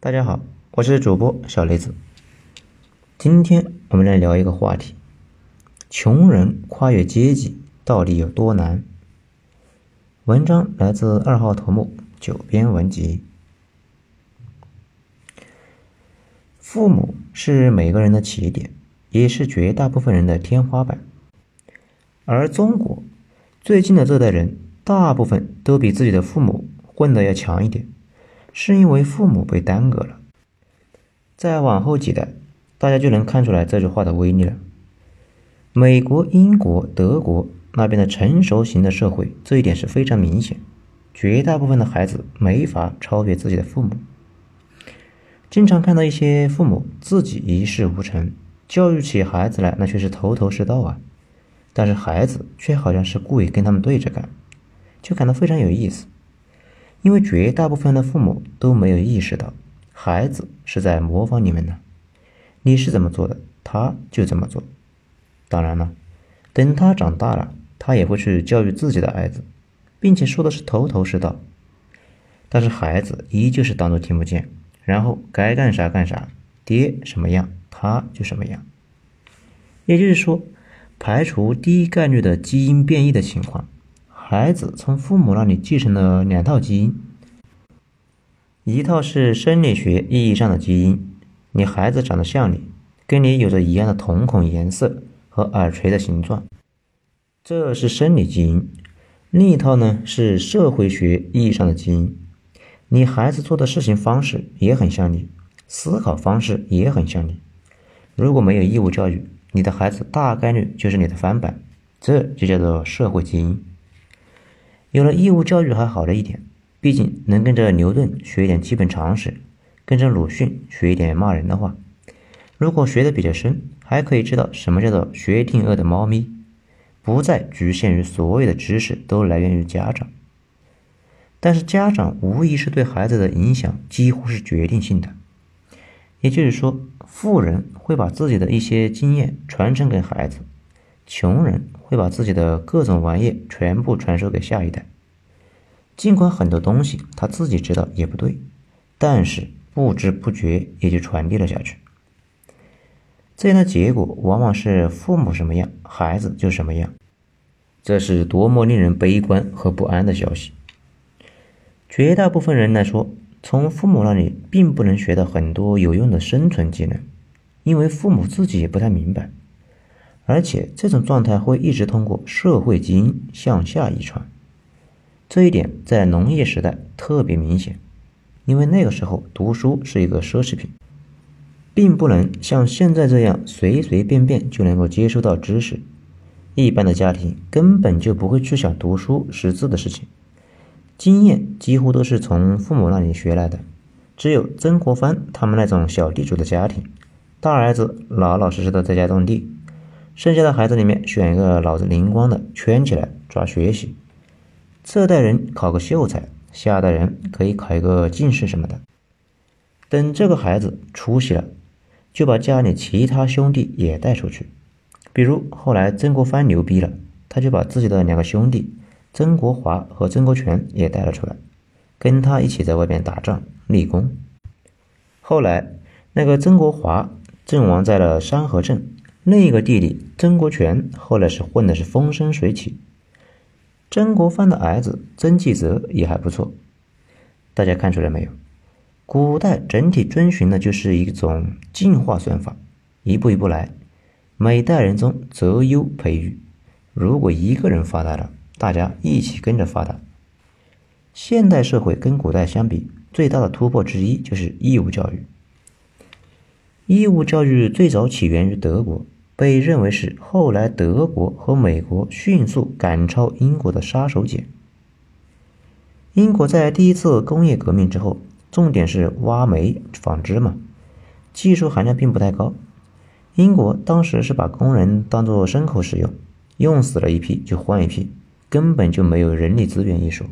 大家好，我是主播小雷子。今天我们来聊一个话题：穷人跨越阶级到底有多难？文章来自二号头目九编文集。父母是每个人的起点，也是绝大部分人的天花板。而中国最近的这代人，大部分都比自己的父母混得要强一点。是因为父母被耽搁了，再往后几代，大家就能看出来这句话的威力了。美国、英国、德国那边的成熟型的社会，这一点是非常明显。绝大部分的孩子没法超越自己的父母。经常看到一些父母自己一事无成，教育起孩子来那却是头头是道啊，但是孩子却好像是故意跟他们对着干，就感到非常有意思。因为绝大部分的父母都没有意识到，孩子是在模仿你们呢。你是怎么做的，他就怎么做。当然了，等他长大了，他也会去教育自己的儿子，并且说的是头头是道。但是孩子依旧是当做听不见，然后该干啥干啥，爹什么样，他就什么样。也就是说，排除低概率的基因变异的情况。孩子从父母那里继承了两套基因，一套是生理学意义上的基因，你孩子长得像你，跟你有着一样的瞳孔颜色和耳垂的形状，这是生理基因；另一套呢是社会学意义上的基因，你孩子做的事情方式也很像你，思考方式也很像你。如果没有义务教育，你的孩子大概率就是你的翻版，这就叫做社会基因。有了义务教育还好了一点，毕竟能跟着牛顿学一点基本常识，跟着鲁迅学一点骂人的话。如果学的比较深，还可以知道什么叫做学定饿的猫咪，不再局限于所有的知识都来源于家长。但是家长无疑是对孩子的影响几乎是决定性的，也就是说，富人会把自己的一些经验传承给孩子。穷人会把自己的各种玩意全部传授给下一代，尽管很多东西他自己知道也不对，但是不知不觉也就传递了下去。这样的结果往往是父母什么样，孩子就什么样，这是多么令人悲观和不安的消息。绝大部分人来说，从父母那里并不能学到很多有用的生存技能，因为父母自己也不太明白。而且这种状态会一直通过社会基因向下遗传，这一点在农业时代特别明显，因为那个时候读书是一个奢侈品，并不能像现在这样随随便便就能够接收到知识，一般的家庭根本就不会去想读书识字的事情，经验几乎都是从父母那里学来的，只有曾国藩他们那种小地主的家庭，大儿子老老实实的在家种地。剩下的孩子里面选一个脑子灵光的圈起来抓学习，这代人考个秀才，下代人可以考一个进士什么的。等这个孩子出息了，就把家里其他兄弟也带出去。比如后来曾国藩牛逼了，他就把自己的两个兄弟曾国华和曾国荃也带了出来，跟他一起在外边打仗立功。后来那个曾国华阵亡在了山河镇。另一个弟弟曾国荃后来是混的是风生水起，曾国藩的儿子曾纪泽也还不错。大家看出来没有？古代整体遵循的就是一种进化算法，一步一步来，每代人中择优培育。如果一个人发达了，大家一起跟着发达。现代社会跟古代相比，最大的突破之一就是义务教育。义务教育最早起源于德国。被认为是后来德国和美国迅速赶超英国的杀手锏。英国在第一次工业革命之后，重点是挖煤纺织嘛，技术含量并不太高。英国当时是把工人当作牲口使用，用死了一批就换一批，根本就没有人力资源一说。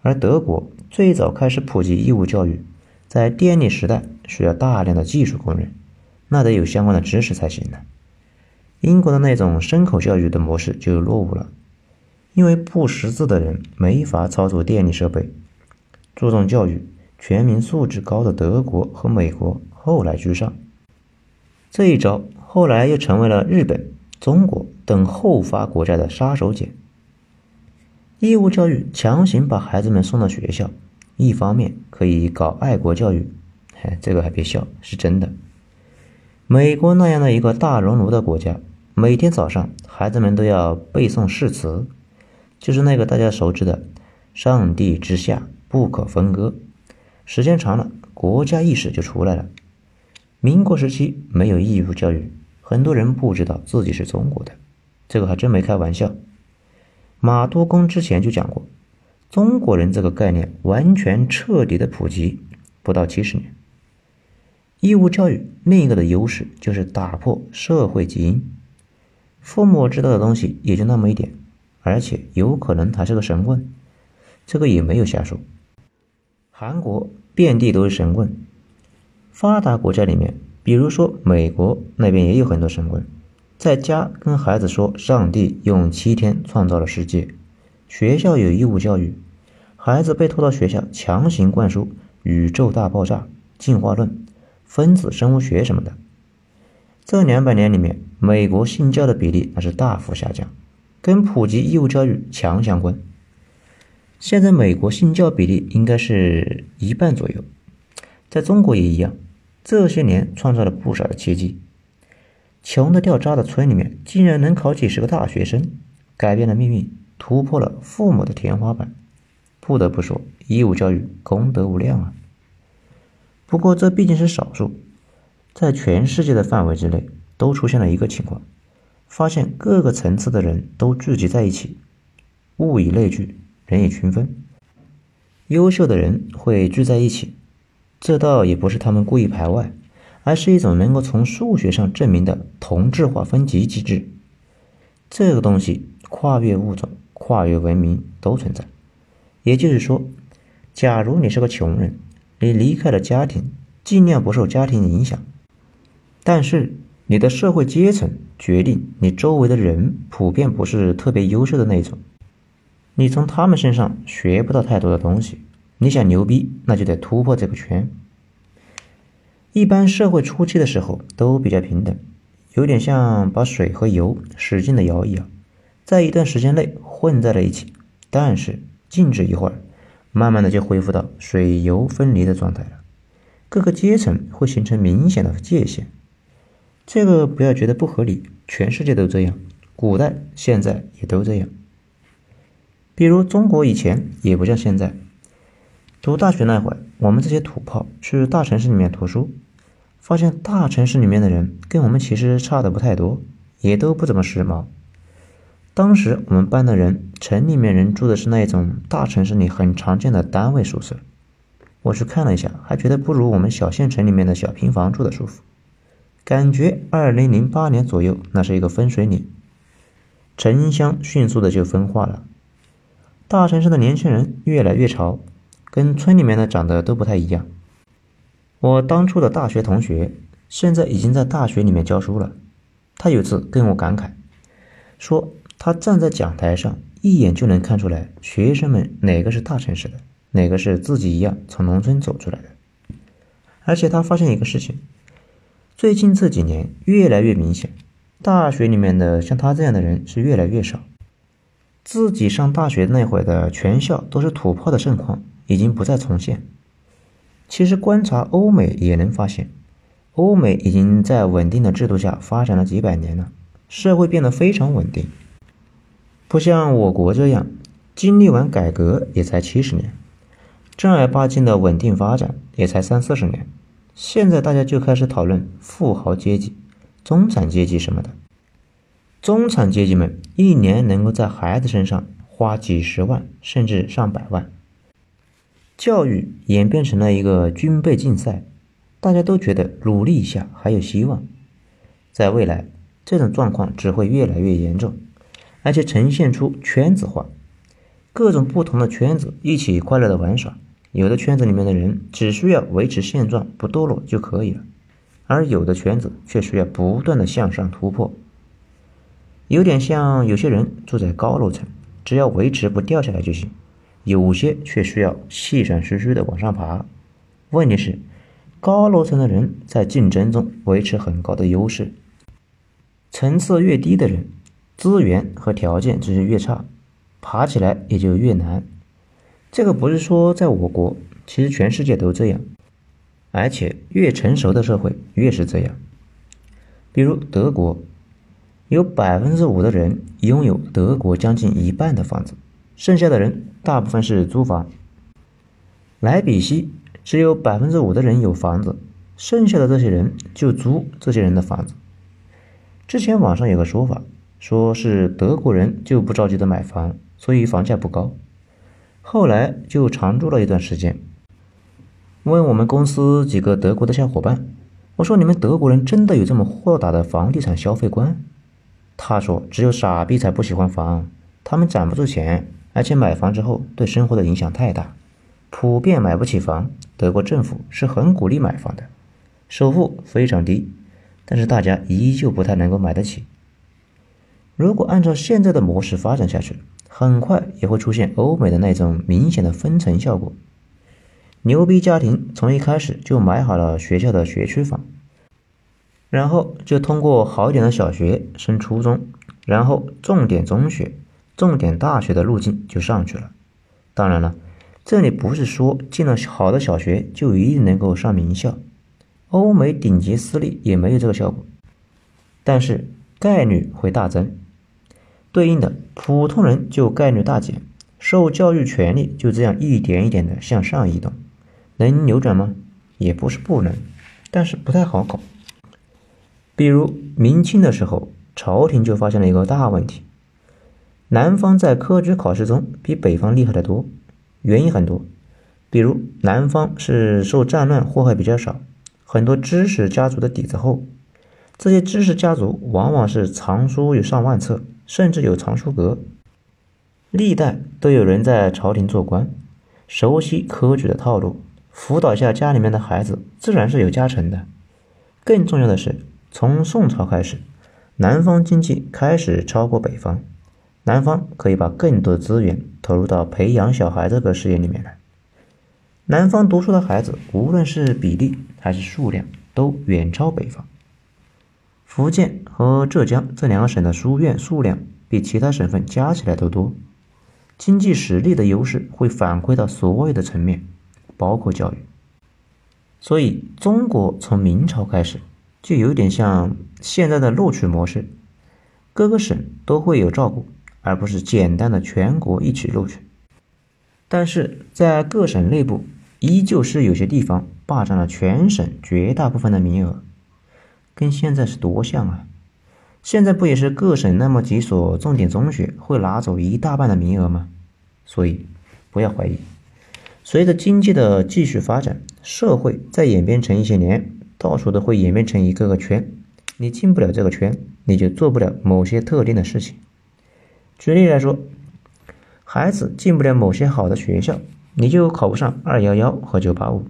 而德国最早开始普及义务教育，在电力时代需要大量的技术工人。那得有相关的知识才行呢。英国的那种牲口教育的模式就落伍了，因为不识字的人没法操作电力设备。注重教育，全民素质高的德国和美国后来居上。这一招后来又成为了日本、中国等后发国家的杀手锏。义务教育强行把孩子们送到学校，一方面可以搞爱国教育，嘿，这个还别笑，是真的。美国那样的一个大熔炉的国家，每天早上孩子们都要背诵誓词，就是那个大家熟知的“上帝之下不可分割”。时间长了，国家意识就出来了。民国时期没有义务教育，很多人不知道自己是中国的，这个还真没开玩笑。马多工之前就讲过，中国人这个概念完全彻底的普及不到七十年。义务教育另一个的优势就是打破社会基因，父母知道的东西也就那么一点，而且有可能还是个神棍，这个也没有瞎说。韩国遍地都是神棍，发达国家里面，比如说美国那边也有很多神棍，在家跟孩子说上帝用七天创造了世界，学校有义务教育，孩子被拖到学校强行灌输宇宙大爆炸、进化论。分子生物学什么的，这两百年里面，美国信教的比例那是大幅下降，跟普及义务教育强相关。现在美国信教比例应该是一半左右，在中国也一样。这些年创造了不少的奇迹，穷的掉渣的村里面竟然能考几十个大学生，改变了命运，突破了父母的天花板。不得不说，义务教育功德无量啊。不过这毕竟是少数，在全世界的范围之内，都出现了一个情况：发现各个层次的人都聚集在一起，物以类聚，人以群分。优秀的人会聚在一起，这倒也不是他们故意排外，而是一种能够从数学上证明的同质化分级机制。这个东西跨越物种、跨越文明都存在。也就是说，假如你是个穷人。你离开了家庭，尽量不受家庭影响。但是你的社会阶层决定你周围的人普遍不是特别优秀的那种，你从他们身上学不到太多的东西。你想牛逼，那就得突破这个圈。一般社会初期的时候都比较平等，有点像把水和油使劲的摇一摇，在一段时间内混在了一起，但是静止一会儿。慢慢的就恢复到水油分离的状态了，各个阶层会形成明显的界限。这个不要觉得不合理，全世界都这样，古代现在也都这样。比如中国以前也不像现在，读大学那会儿，我们这些土炮去大城市里面读书，发现大城市里面的人跟我们其实差的不太多，也都不怎么时髦。当时我们班的人，城里面人住的是那种大城市里很常见的单位宿舍。我去看了一下，还觉得不如我们小县城里面的小平房住的舒服。感觉二零零八年左右，那是一个分水岭，城乡迅速的就分化了。大城市的年轻人越来越潮，跟村里面的长得都不太一样。我当初的大学同学，现在已经在大学里面教书了。他有次跟我感慨，说。他站在讲台上，一眼就能看出来学生们哪个是大城市的，哪个是自己一样从农村走出来的。而且他发现一个事情，最近这几年越来越明显，大学里面的像他这样的人是越来越少。自己上大学那会儿的全校都是土炮的盛况，已经不再重现。其实观察欧美也能发现，欧美已经在稳定的制度下发展了几百年了，社会变得非常稳定。不像我国这样，经历完改革也才七十年，正儿八经的稳定发展也才三四十年。现在大家就开始讨论富豪阶级、中产阶级什么的。中产阶级们一年能够在孩子身上花几十万甚至上百万，教育演变成了一个军备竞赛，大家都觉得努力一下还有希望。在未来，这种状况只会越来越严重。而且呈现出圈子化，各种不同的圈子一起快乐的玩耍。有的圈子里面的人只需要维持现状不堕落就可以了，而有的圈子却需要不断的向上突破。有点像有些人住在高楼层，只要维持不掉下来就行；有些却需要气喘吁吁的往上爬。问题是，高楼层的人在竞争中维持很高的优势，层次越低的人，资源和条件就是越差，爬起来也就越难。这个不是说在我国，其实全世界都这样，而且越成熟的社会越是这样。比如德国，有百分之五的人拥有德国将近一半的房子，剩下的人大部分是租房。莱比锡只有百分之五的人有房子，剩下的这些人就租这些人的房子。之前网上有个说法，说是德国人就不着急的买房，所以房价不高。后来就常住了一段时间。问我们公司几个德国的小伙伴，我说：“你们德国人真的有这么豁达的房地产消费观？”他说：“只有傻逼才不喜欢房，他们攒不住钱，而且买房之后对生活的影响太大，普遍买不起房。德国政府是很鼓励买房的，首付非常低，但是大家依旧不太能够买得起。如果按照现在的模式发展下去。”很快也会出现欧美的那种明显的分层效果。牛逼家庭从一开始就买好了学校的学区房，然后就通过好点的小学升初中，然后重点中学、重点大学的路径就上去了。当然了，这里不是说进了好的小学就一定能够上名校，欧美顶级私立也没有这个效果，但是概率会大增。对应的普通人就概率大减，受教育权利就这样一点一点的向上移动，能扭转吗？也不是不能，但是不太好搞。比如明清的时候，朝廷就发现了一个大问题：南方在科举考试中比北方厉害得多，原因很多。比如南方是受战乱祸害比较少，很多知识家族的底子厚，这些知识家族往往是藏书有上万册。甚至有藏书阁，历代都有人在朝廷做官，熟悉科举的套路，辅导下家里面的孩子，自然是有加成的。更重要的是，从宋朝开始，南方经济开始超过北方，南方可以把更多的资源投入到培养小孩这个事业里面来。南方读书的孩子，无论是比例还是数量，都远超北方。福建和浙江这两个省的书院数量比其他省份加起来都多，经济实力的优势会反馈到所有的层面，包括教育。所以，中国从明朝开始就有点像现在的录取模式，各个省都会有照顾，而不是简单的全国一起录取。但是在各省内部，依旧是有些地方霸占了全省绝大部分的名额。跟现在是多像啊！现在不也是各省那么几所重点中学会拿走一大半的名额吗？所以不要怀疑，随着经济的继续发展，社会再演变成一些年，到处都会演变成一个个圈。你进不了这个圈，你就做不了某些特定的事情。举例来说，孩子进不了某些好的学校，你就考不上二幺幺和九八五，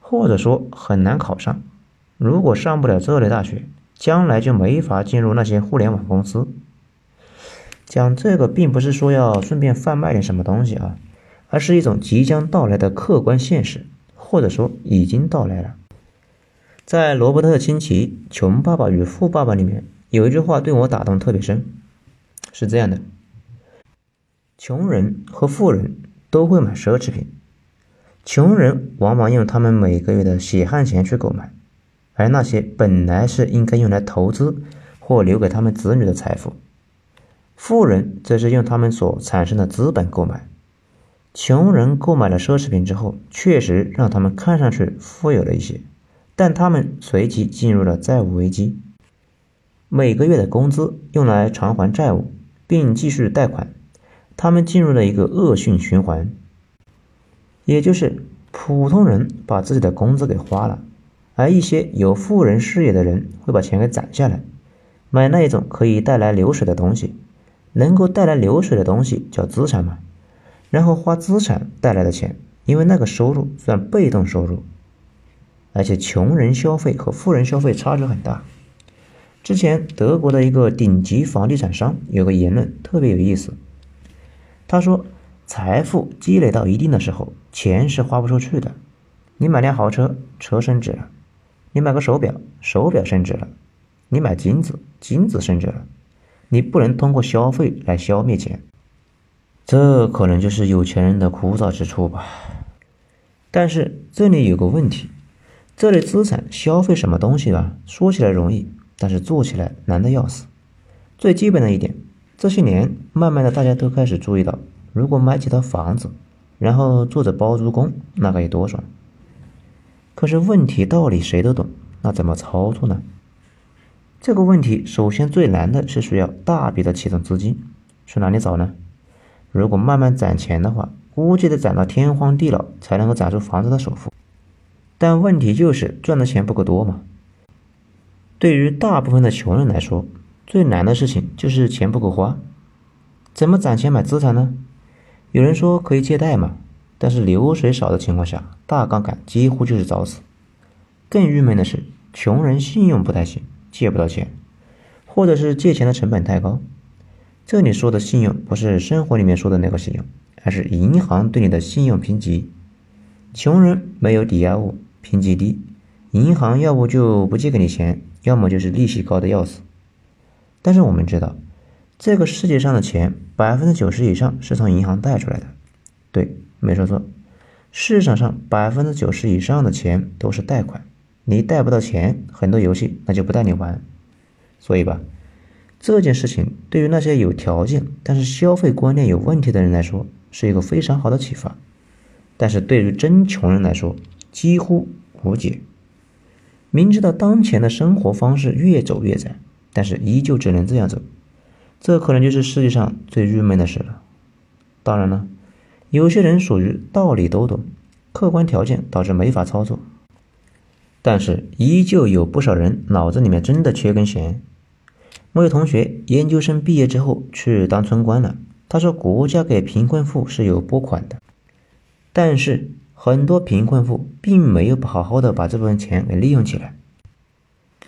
或者说很难考上。如果上不了这类大学，将来就没法进入那些互联网公司。讲这个并不是说要顺便贩卖点什么东西啊，而是一种即将到来的客观现实，或者说已经到来了。在罗伯特清崎《穷爸爸与富爸爸》里面有一句话对我打动特别深，是这样的：穷人和富人都会买奢侈品，穷人往往用他们每个月的血汗钱去购买。而那些本来是应该用来投资或留给他们子女的财富，富人则是用他们所产生的资本购买。穷人购买了奢侈品之后，确实让他们看上去富有了一些，但他们随即进入了债务危机。每个月的工资用来偿还债务，并继续贷款，他们进入了一个恶性循环，也就是普通人把自己的工资给花了。而一些有富人视野的人会把钱给攒下来，买那一种可以带来流水的东西，能够带来流水的东西叫资产嘛，然后花资产带来的钱，因为那个收入算被动收入，而且穷人消费和富人消费差距很大。之前德国的一个顶级房地产商有个言论特别有意思，他说：财富积累到一定的时候，钱是花不出去的。你买辆豪车，车升值了；你买个手表，手表升值了；你买金子，金子升值了。你不能通过消费来消灭钱，这可能就是有钱人的枯燥之处吧。但是这里有个问题，这类资产消费什么东西吧？说起来容易，但是做起来难的要死。最基本的一点，这些年慢慢的大家都开始注意到，如果买几套房子，然后做着包租公，那该有多爽。可是问题道理谁都懂，那怎么操作呢？这个问题首先最难的是需要大笔的启动资金，去哪里找呢？如果慢慢攒钱的话，估计得攒到天荒地老才能够攒出房子的首付。但问题就是赚的钱不够多嘛。对于大部分的穷人来说，最难的事情就是钱不够花。怎么攒钱买资产呢？有人说可以借贷嘛。但是流水少的情况下，大杠杆几乎就是找死。更郁闷的是，穷人信用不太行，借不到钱，或者是借钱的成本太高。这里说的信用不是生活里面说的那个信用，而是银行对你的信用评级。穷人没有抵押物，评级低，银行要不就不借给你钱，要么就是利息高的要死。但是我们知道，这个世界上的钱百分之九十以上是从银行贷出来的，对。没说错，市场上百分之九十以上的钱都是贷款，你贷不到钱，很多游戏那就不带你玩。所以吧，这件事情对于那些有条件但是消费观念有问题的人来说，是一个非常好的启发。但是对于真穷人来说，几乎无解。明知道当前的生活方式越走越窄，但是依旧只能这样走，这可能就是世界上最郁闷的事了。当然了。有些人属于道理都懂，客观条件导致没法操作，但是依旧有不少人脑子里面真的缺根弦。我有同学研究生毕业之后去当村官了，他说国家给贫困户是有拨款的，但是很多贫困户并没有好好的把这部分钱给利用起来，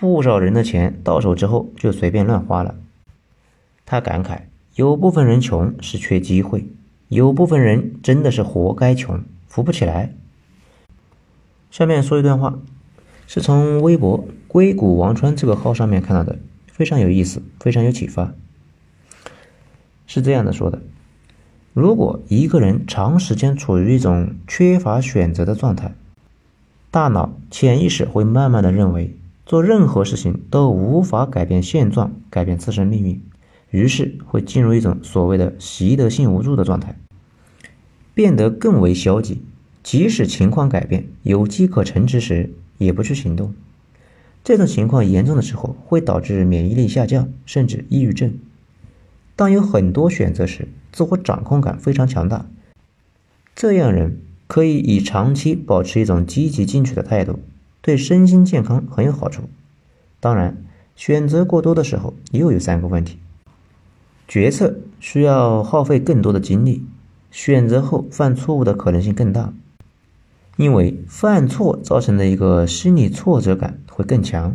不少人的钱到手之后就随便乱花了。他感慨，有部分人穷是缺机会。有部分人真的是活该穷，扶不起来。下面说一段话，是从微博“硅谷王川”这个号上面看到的，非常有意思，非常有启发。是这样的说的：如果一个人长时间处于一种缺乏选择的状态，大脑潜意识会慢慢的认为做任何事情都无法改变现状，改变自身命运。于是会进入一种所谓的习得性无助的状态，变得更为消极。即使情况改变、有机可乘之时，也不去行动。这种情况严重的时候，会导致免疫力下降，甚至抑郁症。当有很多选择时，自我掌控感非常强大。这样人可以以长期保持一种积极进取的态度，对身心健康很有好处。当然，选择过多的时候，又有三个问题。决策需要耗费更多的精力，选择后犯错误的可能性更大，因为犯错造成的一个心理挫折感会更强。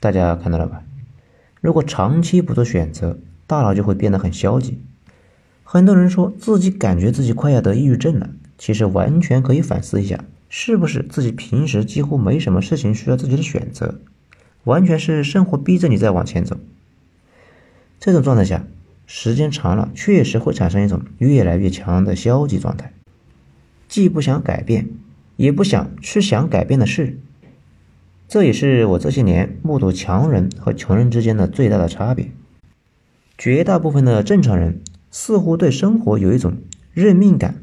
大家看到了吧？如果长期不做选择，大脑就会变得很消极。很多人说自己感觉自己快要得抑郁症了，其实完全可以反思一下，是不是自己平时几乎没什么事情需要自己的选择，完全是生活逼着你在往前走。这种状态下，时间长了，确实会产生一种越来越强的消极状态，既不想改变，也不想去想改变的事。这也是我这些年目睹强人和穷人之间的最大的差别。绝大部分的正常人似乎对生活有一种认命感，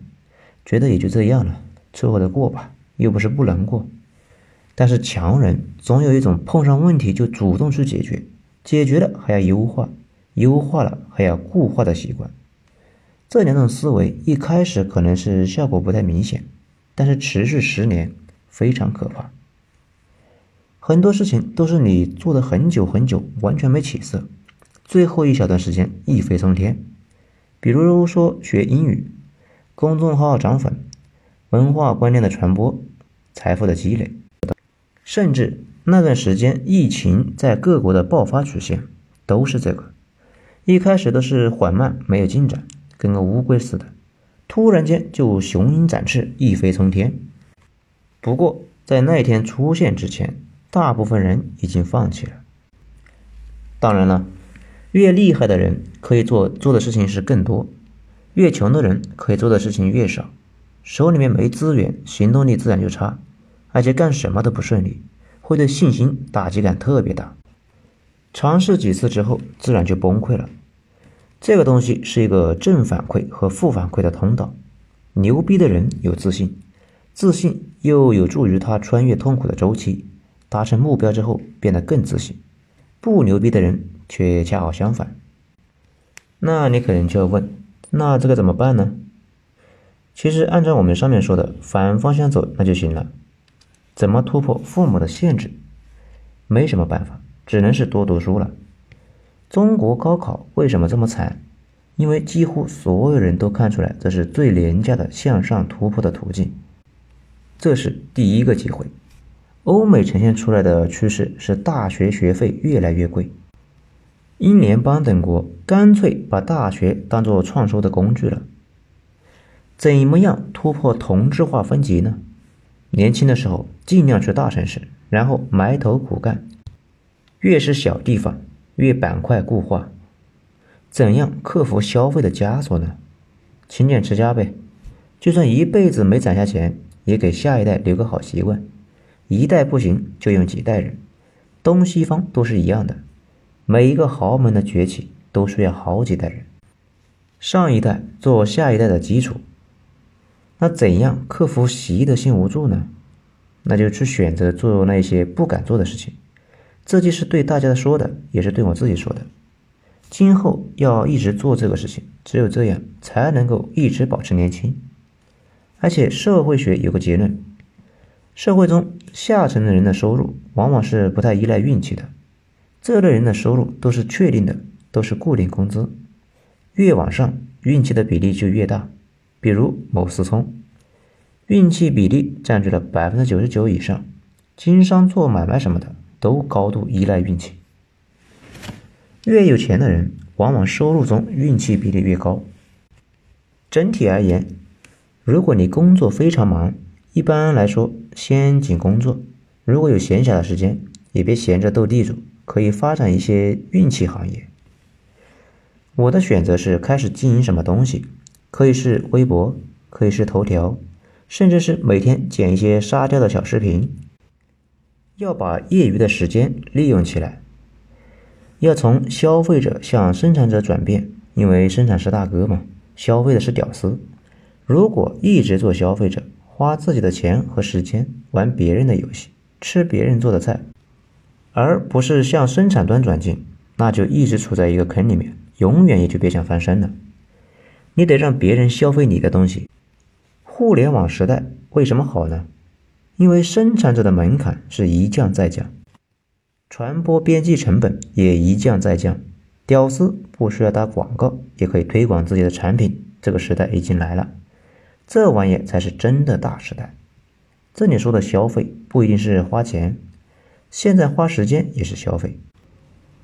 觉得也就这样了，凑合着过吧，又不是不能过。但是强人总有一种碰上问题就主动去解决，解决了还要优化。优化了还要固化的习惯，这两种思维一开始可能是效果不太明显，但是持续十年非常可怕。很多事情都是你做的很久很久，完全没起色，最后一小段时间一飞冲天。比如说学英语，公众号涨粉，文化观念的传播，财富的积累，甚至那段时间疫情在各国的爆发曲线，都是这个。一开始都是缓慢，没有进展，跟个乌龟似的，突然间就雄鹰展翅，一飞冲天。不过在那天出现之前，大部分人已经放弃了。当然了，越厉害的人可以做做的事情是更多，越穷的人可以做的事情越少。手里面没资源，行动力自然就差，而且干什么都不顺利，会对信心打击感特别大。尝试几次之后，自然就崩溃了。这个东西是一个正反馈和负反馈的通道。牛逼的人有自信，自信又有助于他穿越痛苦的周期，达成目标之后变得更自信。不牛逼的人却恰好相反。那你可能就要问，那这个怎么办呢？其实按照我们上面说的反方向走，那就行了。怎么突破父母的限制？没什么办法。只能是多读书了。中国高考为什么这么惨？因为几乎所有人都看出来这是最廉价的向上突破的途径。这是第一个机会。欧美呈现出来的趋势是大学学费越来越贵，英联邦等国干脆把大学当做创收的工具了。怎么样突破同质化分级呢？年轻的时候尽量去大城市，然后埋头苦干。越是小地方，越板块固化。怎样克服消费的枷锁呢？勤俭持家呗。就算一辈子没攒下钱，也给下一代留个好习惯。一代不行，就用几代人。东西方都是一样的，每一个豪门的崛起都需要好几代人。上一代做下一代的基础。那怎样克服习得性无助呢？那就去选择做那些不敢做的事情。这既是对大家说的，也是对我自己说的。今后要一直做这个事情，只有这样才能够一直保持年轻。而且社会学有个结论：社会中下层的人的收入往往是不太依赖运气的，这类人的收入都是确定的，都是固定工资。越往上，运气的比例就越大。比如某思聪，运气比例占据了百分之九十九以上。经商做买卖什么的。都高度依赖运气。越有钱的人，往往收入中运气比例越高。整体而言，如果你工作非常忙，一般来说先紧工作。如果有闲暇的时间，也别闲着斗地主，可以发展一些运气行业。我的选择是开始经营什么东西，可以是微博，可以是头条，甚至是每天剪一些沙雕的小视频。要把业余的时间利用起来，要从消费者向生产者转变，因为生产是大哥嘛，消费的是屌丝。如果一直做消费者，花自己的钱和时间玩别人的游戏，吃别人做的菜，而不是向生产端转进，那就一直处在一个坑里面，永远也就别想翻身了。你得让别人消费你的东西。互联网时代为什么好呢？因为生产者的门槛是一降再降，传播边际成本也一降再降，屌丝不需要打广告也可以推广自己的产品，这个时代已经来了，这玩意才是真的大时代。这里说的消费不一定是花钱，现在花时间也是消费。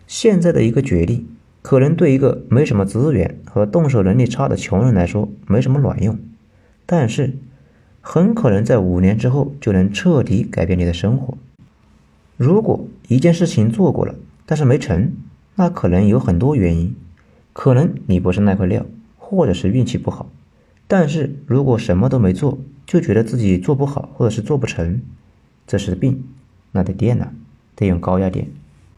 现在的一个决定，可能对一个没什么资源和动手能力差的穷人来说没什么卵用，但是。很可能在五年之后就能彻底改变你的生活。如果一件事情做过了，但是没成，那可能有很多原因，可能你不是那块料，或者是运气不好。但是如果什么都没做，就觉得自己做不好，或者是做不成，这是病，那得电了，得用高压电。